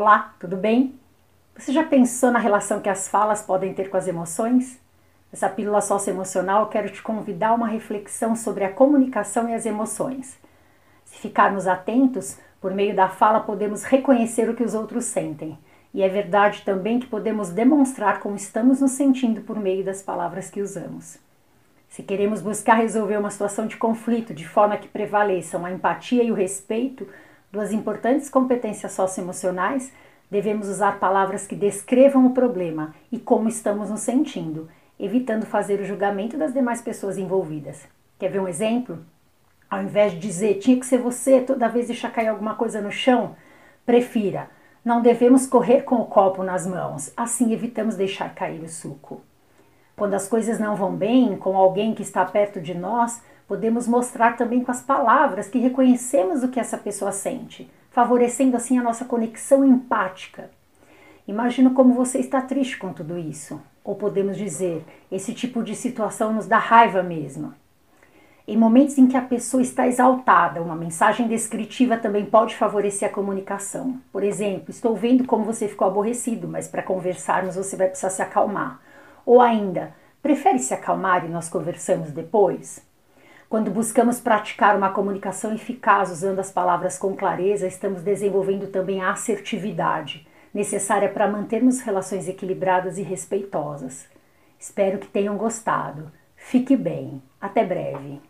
Olá, tudo bem? Você já pensou na relação que as falas podem ter com as emoções? Nessa pílula socioemocional, quero te convidar a uma reflexão sobre a comunicação e as emoções. Se ficarmos atentos, por meio da fala podemos reconhecer o que os outros sentem. E é verdade também que podemos demonstrar como estamos nos sentindo por meio das palavras que usamos. Se queremos buscar resolver uma situação de conflito de forma que prevaleçam a empatia e o respeito, duas importantes competências socioemocionais, devemos usar palavras que descrevam o problema e como estamos nos sentindo, evitando fazer o julgamento das demais pessoas envolvidas. Quer ver um exemplo? Ao invés de dizer tinha que ser você toda vez deixar cair alguma coisa no chão, prefira não devemos correr com o copo nas mãos, assim evitamos deixar cair o suco. Quando as coisas não vão bem com alguém que está perto de nós, Podemos mostrar também com as palavras que reconhecemos o que essa pessoa sente, favorecendo assim a nossa conexão empática. Imagino como você está triste com tudo isso. Ou podemos dizer, esse tipo de situação nos dá raiva mesmo. Em momentos em que a pessoa está exaltada, uma mensagem descritiva também pode favorecer a comunicação. Por exemplo, estou vendo como você ficou aborrecido, mas para conversarmos você vai precisar se acalmar. Ou ainda, prefere se acalmar e nós conversamos depois? Quando buscamos praticar uma comunicação eficaz usando as palavras com clareza, estamos desenvolvendo também a assertividade, necessária para mantermos relações equilibradas e respeitosas. Espero que tenham gostado. Fique bem. Até breve.